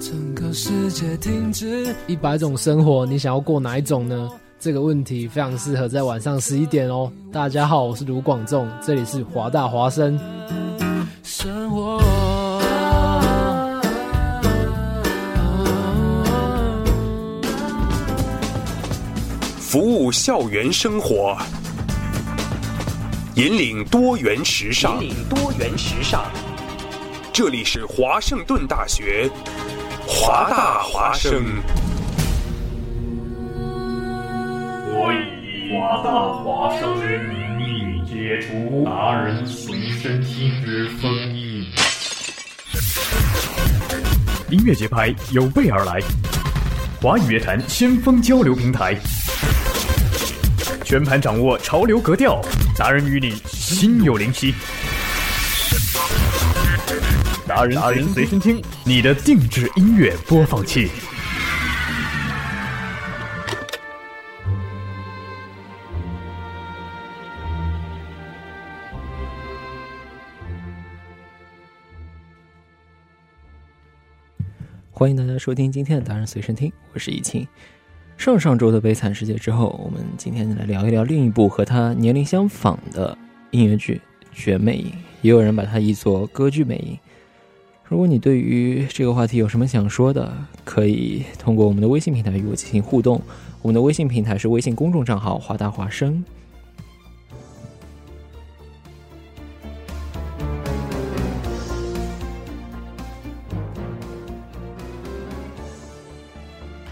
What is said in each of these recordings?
整个世界停止。一百种生活，你想要过哪一种呢？这个问题非常适合在晚上十一点哦。大家好，我是卢广仲，这里是华大华生。生活。服务校园生活，引领多元时尚。引领多元时尚。这里是华盛顿大学，华大华生。我以华大华生之名义解除达人随身听之封印。音乐节拍有备而来，华语乐坛先锋交流平台，全盘掌握潮流格调，达人与你心有灵犀。达人达人随身听，你的定制音乐播放器。欢迎大家收听今天的达人随身听，我是易清。上上周的悲惨世界之后，我们今天来聊一聊另一部和他年龄相仿的音乐剧《绝美影》，也有人把它译作歌剧魅影。如果你对于这个话题有什么想说的，可以通过我们的微信平台与我进行互动。我们的微信平台是微信公众账号“华大华声”。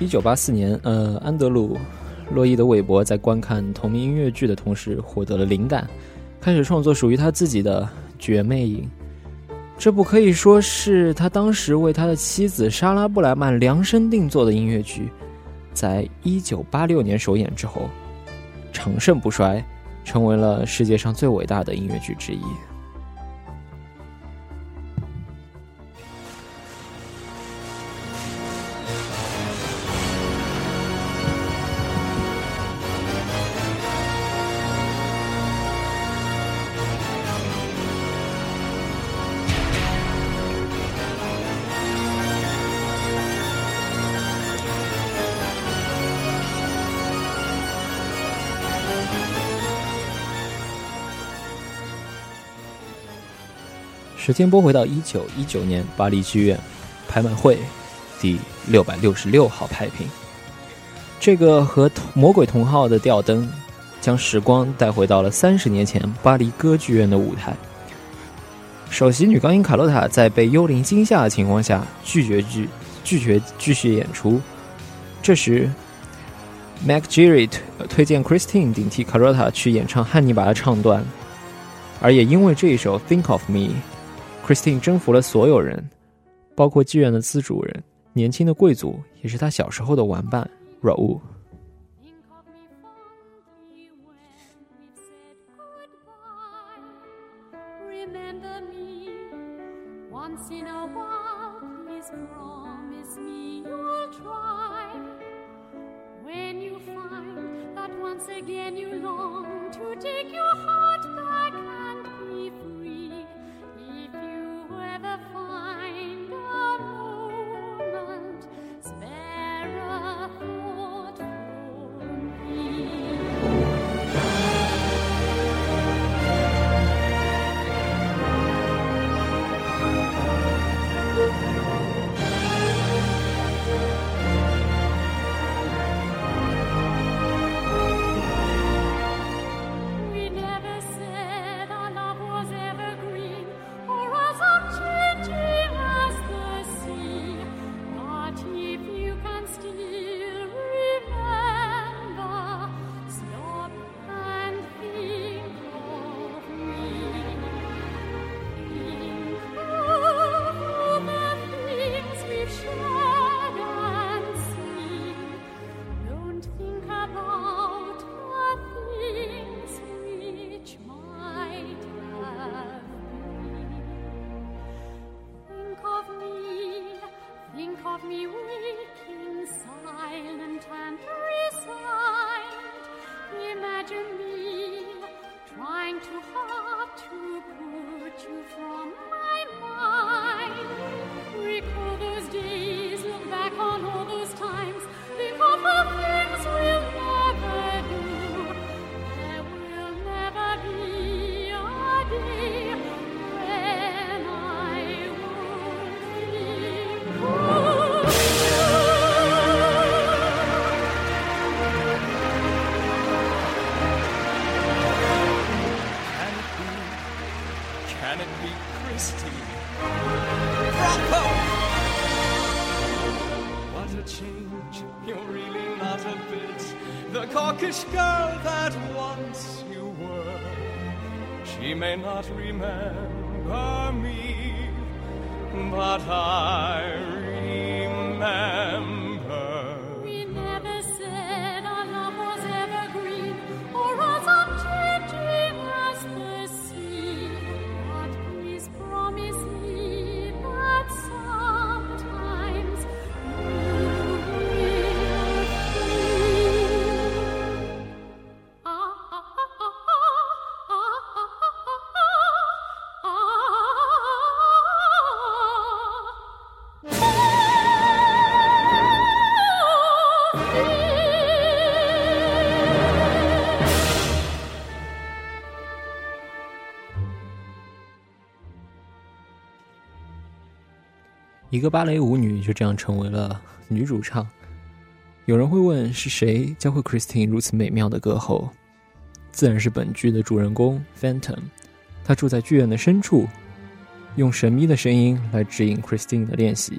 一九八四年，呃，安德鲁·洛伊德·韦伯在观看同名音乐剧的同时获得了灵感，开始创作属于他自己的《绝魅影》。这部可以说是他当时为他的妻子莎拉·布莱曼量身定做的音乐剧，在一九八六年首演之后，长盛不衰，成为了世界上最伟大的音乐剧之一。时间拨回到一九一九年巴黎剧院拍卖会第六百六十六号拍品，这个和《魔鬼同号》的吊灯，将时光带回到了三十年前巴黎歌剧院的舞台。首席女高音卡洛塔在被幽灵惊吓的情况下，拒绝拒拒绝继续演出。这时，Mac Jerry 推荐 Christine 顶替卡洛塔去演唱汉尼拔的唱段，而也因为这一首《Think of Me》。Christine 征服了所有人，包括妓院的资主人、年轻的贵族，也是他小时候的玩伴 r a u Again, you long to take your. find a moment, spare a thought. 一个芭蕾舞女就这样成为了女主唱。有人会问，是谁教会 Christine 如此美妙的歌喉？自然是本剧的主人公 Phantom。他住在剧院的深处，用神秘的声音来指引 Christine 的练习。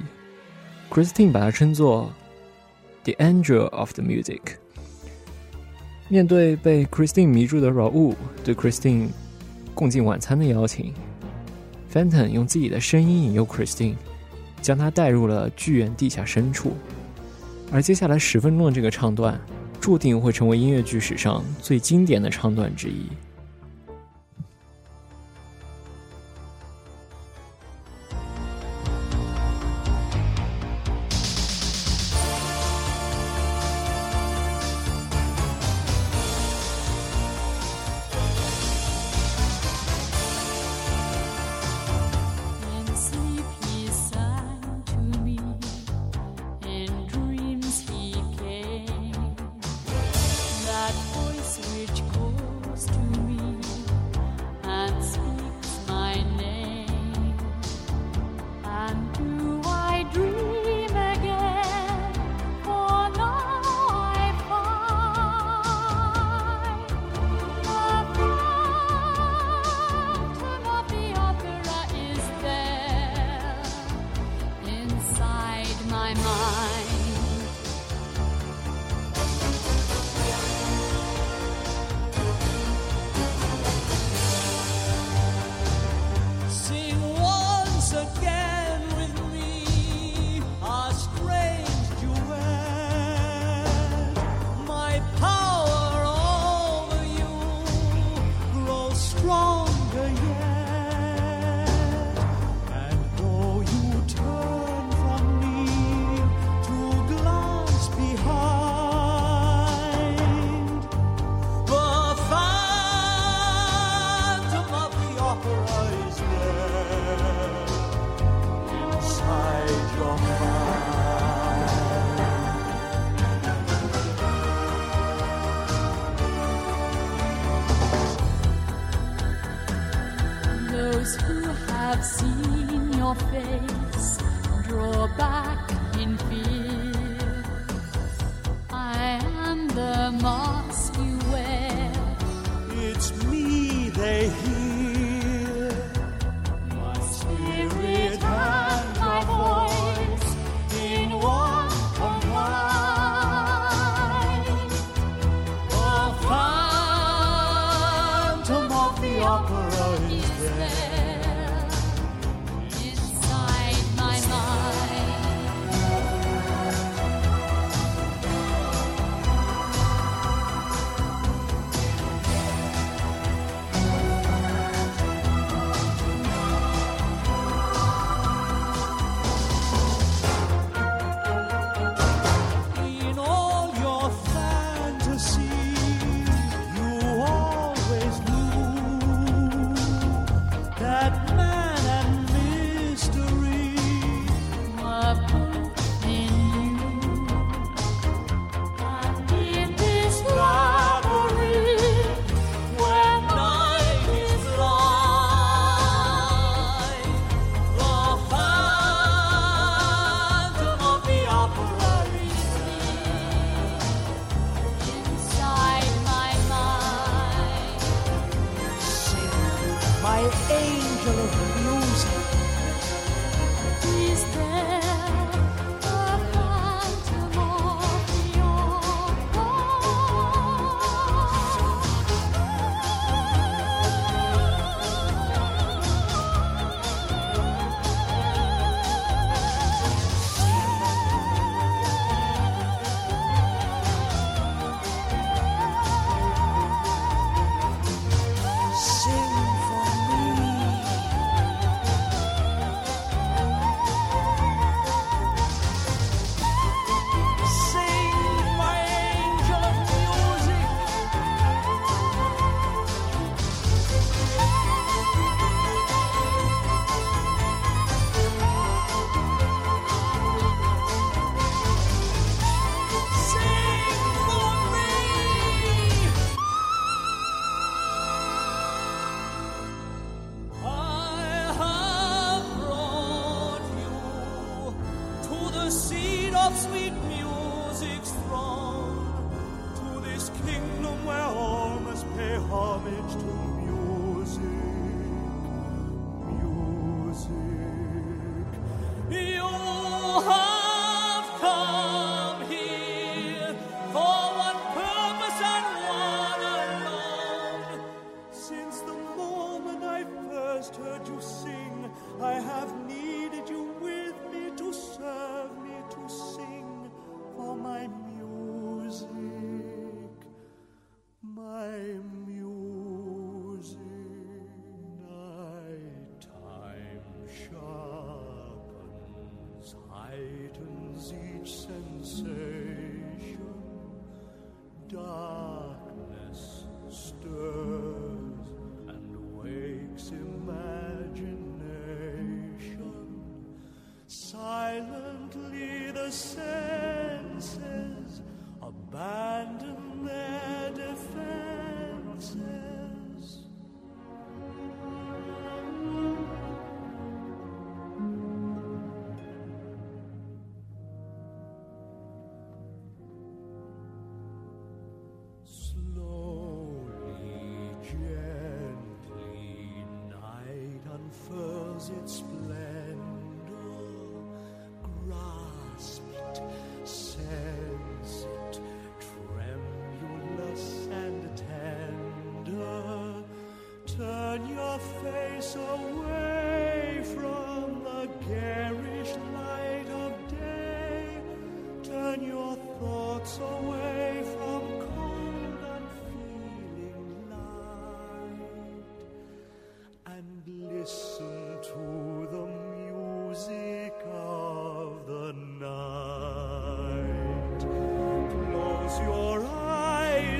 Christine 把它称作 “the angel of the music”。面对被 Christine 迷住的 Raul 对 Christine 共进晚餐的邀请，Phantom 用自己的声音引诱 Christine。将他带入了剧院地下深处，而接下来十分钟的这个唱段，注定会成为音乐剧史上最经典的唱段之一。Your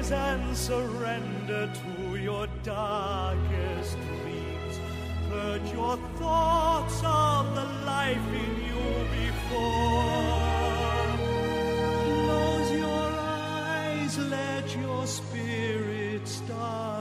praise and surrender to your darkest dreams. Purge your thoughts of the life in you before. Close your eyes, let your spirit start.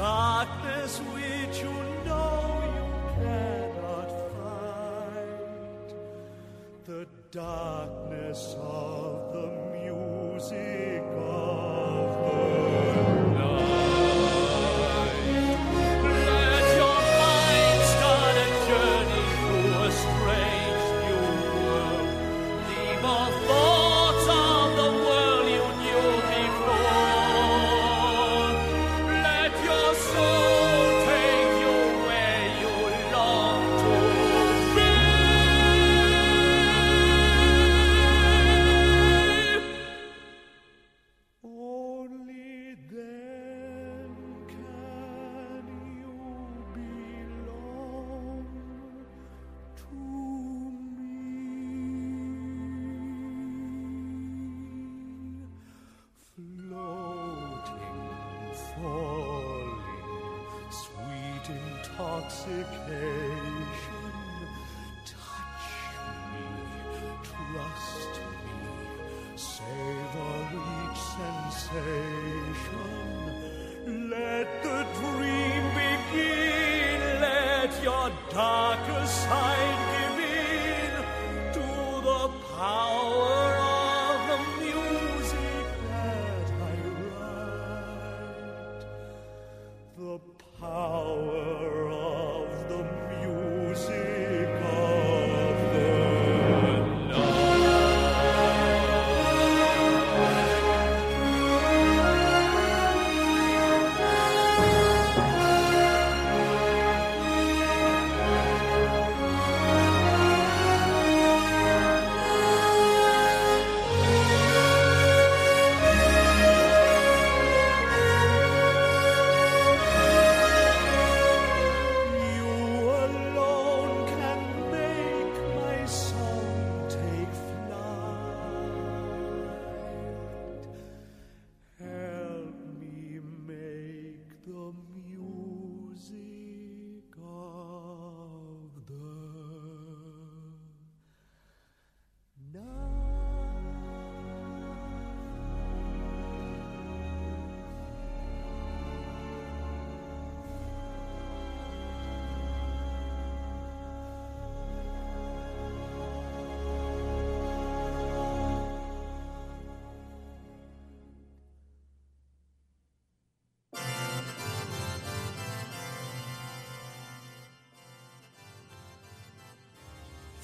darkness which you know you cannot fight. the darkness of intoxication. Touch me, trust me, savor each sensation. Let the dream begin, let your darker side.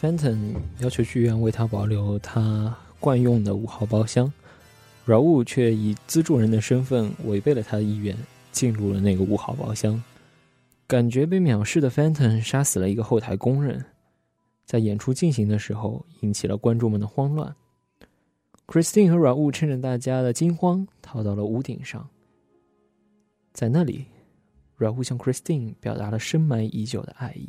Fenton 要求剧院为他保留他惯用的五号包厢，Raul 却以资助人的身份违背了他的意愿，进入了那个五号包厢。感觉被藐视的 Fenton 杀死了一个后台工人，在演出进行的时候引起了观众们的慌乱。Christine 和 Raul 趁着大家的惊慌，逃到了屋顶上。在那里，Raul 向 Christine 表达了深埋已久的爱意。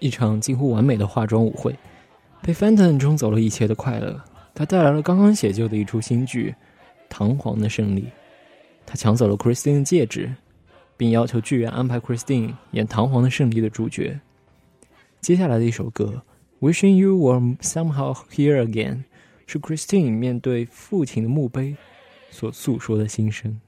一场近乎完美的化妆舞会，被 Fenton 冲走了一切的快乐。他带来了刚刚写就的一出新剧《堂皇的胜利》。他抢走了 Christine 的戒指，并要求剧院安排 Christine 演《堂皇的胜利》的主角。接下来的一首歌《Wishing You Were Somehow Here Again》是 Christine 面对父亲的墓碑所诉说的心声。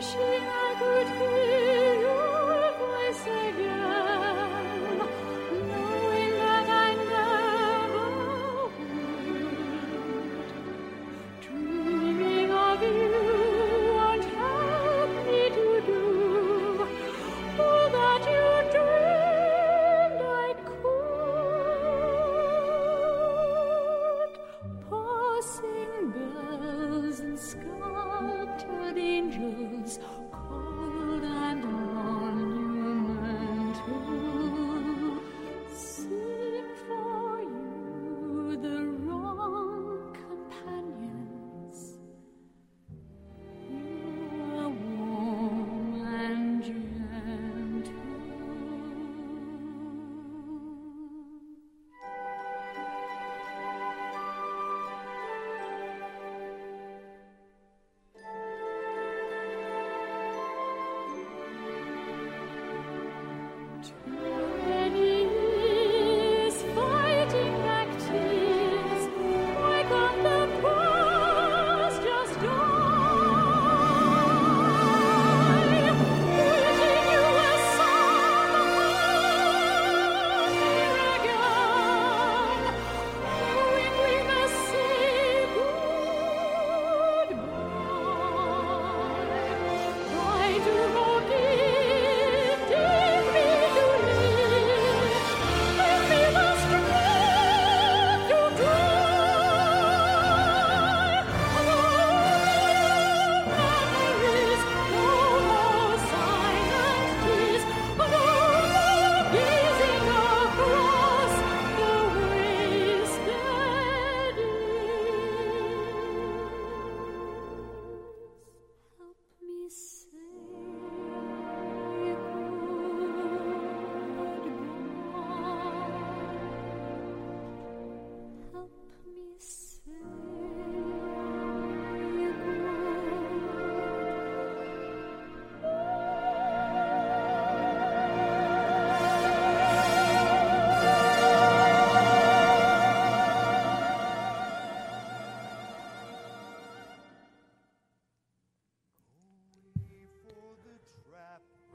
she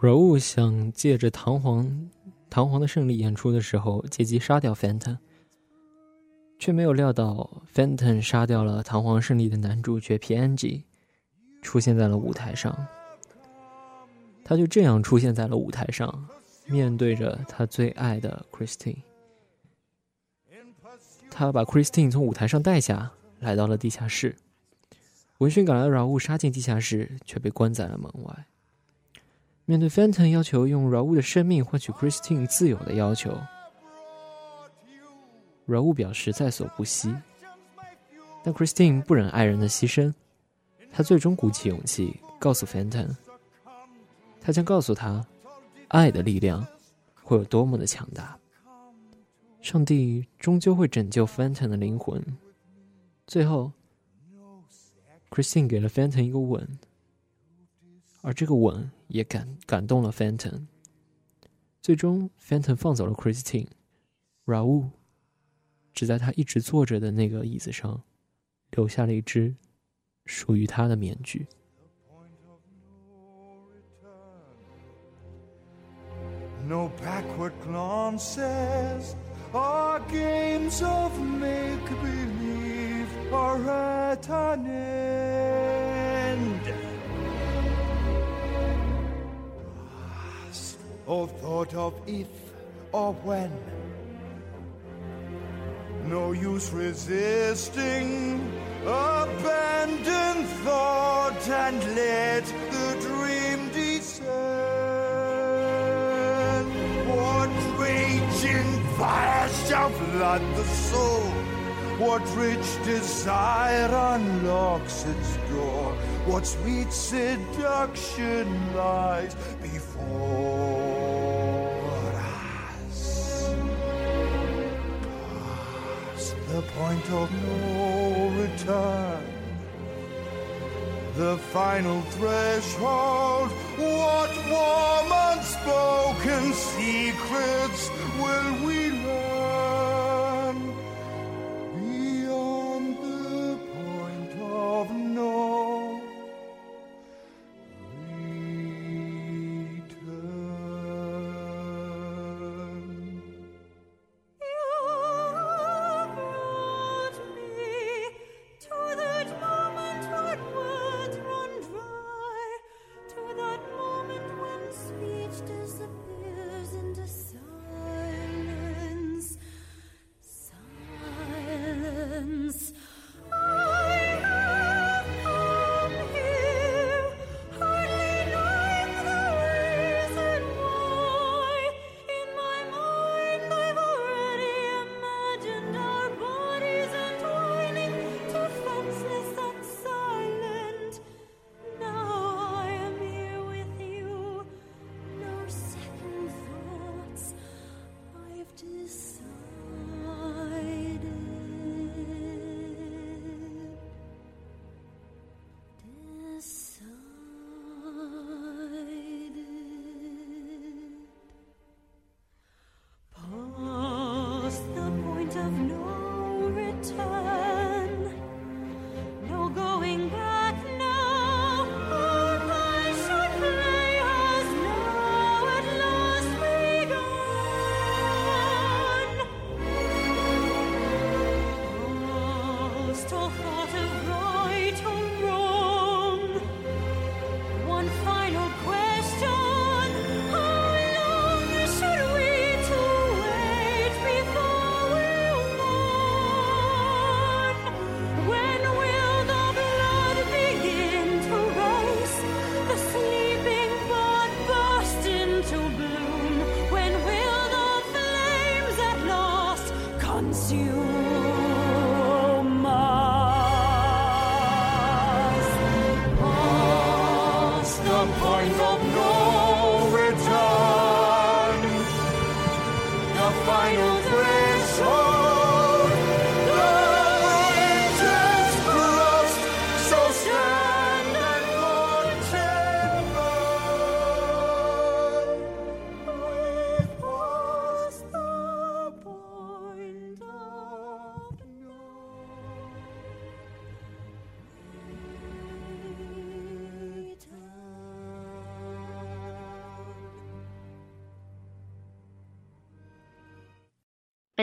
柔物想借着堂皇堂皇的胜利演出的时候借机杀掉 Fenton，却没有料到 Fenton 杀掉了堂皇胜利的男主角 P.N.G，出现在了舞台上。他就这样出现在了舞台上，面对着他最爱的 Christine。他把 Christine 从舞台上带下，来到了地下室。闻讯赶来的饶物杀进地下室，却被关在了门外。面对 Fenton 要求用饶物的生命换取 Christine 自由的要求，饶物表示在所不惜。但 Christine 不忍爱人的牺牲，他最终鼓起勇气告诉 Fenton，他将告诉他，爱的力量会有多么的强大。上帝终究会拯救 Fenton 的灵魂。最后，Christine 给了 Fenton 一个吻，而这个吻也感感动了 fenton 最终 fenton 放走了 christine raoul 只在他一直坐着的那个椅子上留下了一只属于他的面具 no backward or games of make believe are or thought of if or when. No use resisting, abandon thought and let the dream descend. What raging fires shall flood the soul? What rich desire unlocks its door? What sweet seduction lies before? the point of no return. The final threshold, what warm unspoken secrets will we learn?